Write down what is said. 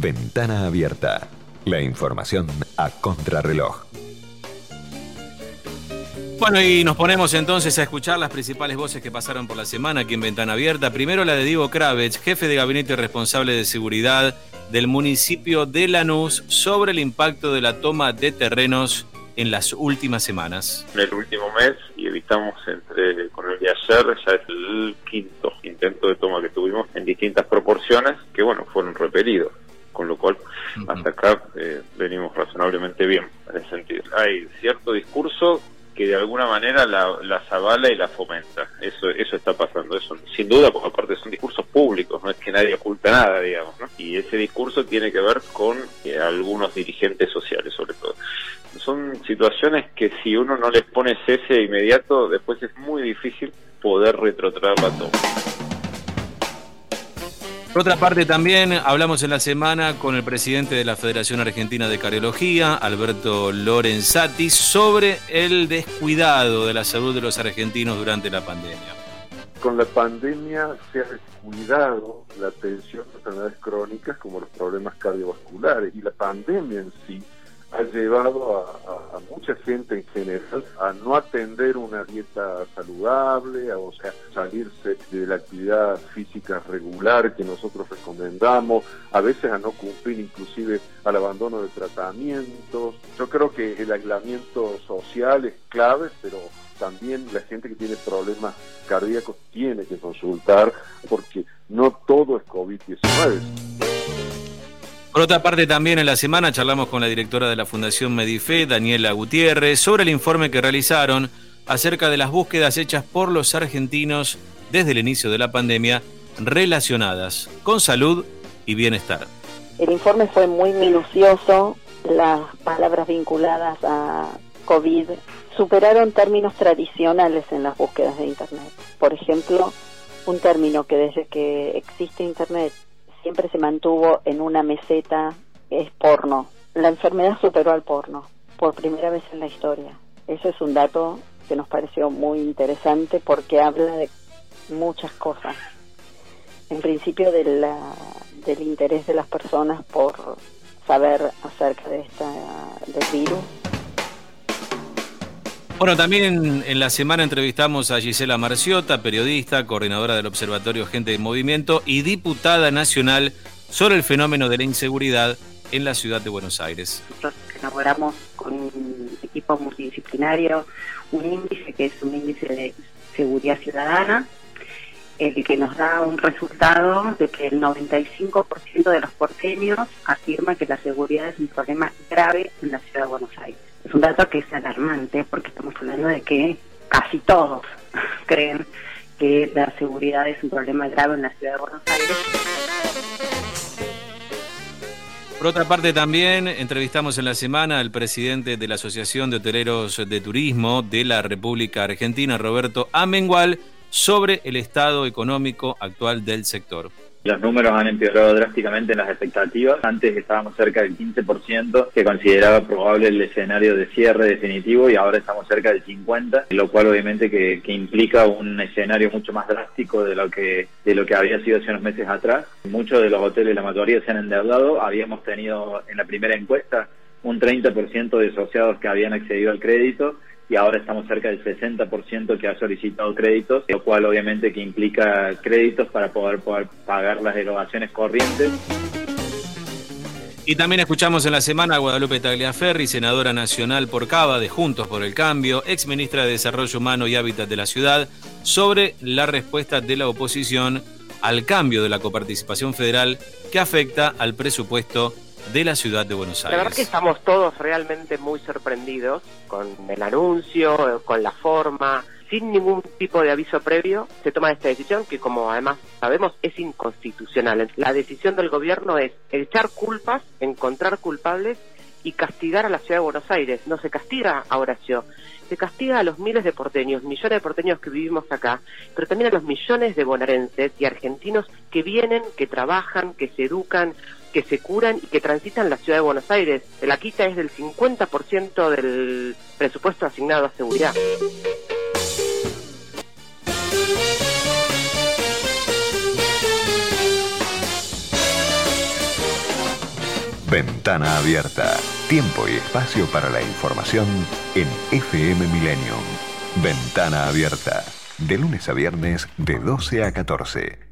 Ventana Abierta. La información a contrarreloj. Bueno, y nos ponemos entonces a escuchar las principales voces que pasaron por la semana aquí en Ventana Abierta. Primero la de Diego Kravets, jefe de gabinete responsable de seguridad del municipio de Lanús, sobre el impacto de la toma de terrenos en las últimas semanas. En el último mes, y evitamos entre con el de ayer, ya es el quinto intento de toma que tuvimos en distintas proporciones, que bueno, fueron repelidos con lo cual hasta acá eh, venimos razonablemente bien en ese sentido. Hay cierto discurso que de alguna manera la, la avala y la fomenta. Eso eso está pasando, eso sin duda, porque aparte son discursos públicos, no es que nadie oculta nada, digamos. ¿no? Y ese discurso tiene que ver con eh, algunos dirigentes sociales, sobre todo. Son situaciones que si uno no les pone cese inmediato, después es muy difícil poder retrotraer la toma. Por otra parte, también hablamos en la semana con el presidente de la Federación Argentina de Cardiología, Alberto Lorenzati, sobre el descuidado de la salud de los argentinos durante la pandemia. Con la pandemia se ha descuidado la atención a enfermedades crónicas como los problemas cardiovasculares y la pandemia en sí ha llevado a, mucha gente en general a no atender una dieta saludable, a, o sea, salirse de la actividad física regular que nosotros recomendamos, a veces a no cumplir inclusive al abandono de tratamientos. Yo creo que el aislamiento social es clave, pero también la gente que tiene problemas cardíacos tiene que consultar porque no todo es COVID-19. Por otra parte, también en la semana charlamos con la directora de la Fundación Medife, Daniela Gutiérrez, sobre el informe que realizaron acerca de las búsquedas hechas por los argentinos desde el inicio de la pandemia relacionadas con salud y bienestar. El informe fue muy minucioso, las palabras vinculadas a COVID superaron términos tradicionales en las búsquedas de Internet. Por ejemplo, un término que desde que existe Internet siempre se mantuvo en una meseta, es porno. La enfermedad superó al porno por primera vez en la historia. Eso es un dato que nos pareció muy interesante porque habla de muchas cosas. En principio de del interés de las personas por saber acerca de esta, del virus bueno, también en, la semana entrevistamos a Gisela Marciota, periodista, coordinadora del Observatorio Gente de Movimiento y diputada nacional sobre el fenómeno de la inseguridad en la ciudad de Buenos Aires. Nosotros elaboramos con un equipo multidisciplinario un índice que es un índice de seguridad ciudadana, el que nos da un resultado de que el 95% de los porteños afirma que la seguridad es un problema grave en la ciudad de Buenos Aires es un dato que es alarmante porque estamos hablando de que casi todos creen que la seguridad es un problema grave en la ciudad de Buenos Aires. Por otra parte, también entrevistamos en la semana al presidente de la Asociación de Hoteleros de Turismo de la República Argentina, Roberto Amengual, sobre el estado económico actual del sector. Los números han empeorado drásticamente en las expectativas. Antes estábamos cerca del 15% que consideraba probable el escenario de cierre definitivo y ahora estamos cerca del 50%, lo cual obviamente que, implica un escenario mucho más drástico de lo que de lo que había sido hace unos meses atrás. Muchos de los hoteles, la mayoría se han endeudado. Habíamos tenido en la primera encuesta un 30% de asociados que habían accedido al crédito y ahora estamos cerca del 60% que ha solicitado créditos, lo cual obviamente que implica créditos para poder, pagar las erogaciones corrientes. Y también escuchamos en la semana a Guadalupe Tagliaferri, senadora nacional por Cava de Juntos por el Cambio, ex ministra de Desarrollo Humano y Hábitat de la ciudad, sobre la respuesta de la oposición al cambio de la coparticipación federal que afecta al presupuesto de la ciudad de Buenos Aires. La verdad que estamos todos realmente muy sorprendidos con el anuncio, con la forma, sin ningún tipo de aviso previo, se toma esta decisión que como además sabemos es inconstitucional. La decisión del gobierno es echar culpas, encontrar culpables y castigar a la ciudad de Buenos Aires. No se castiga a Horacio, se castiga a los miles de porteños, millones de porteños que vivimos acá, pero también a los millones de bonaerenses y argentinos que vienen, que trabajan, que se educan, que se curan y que transitan la ciudad de Buenos Aires. La quita es del 50% del presupuesto asignado a seguridad. Ventana Abierta. Tiempo y espacio para la información en FM Millennium. Ventana Abierta. De lunes a viernes de 12 a 14.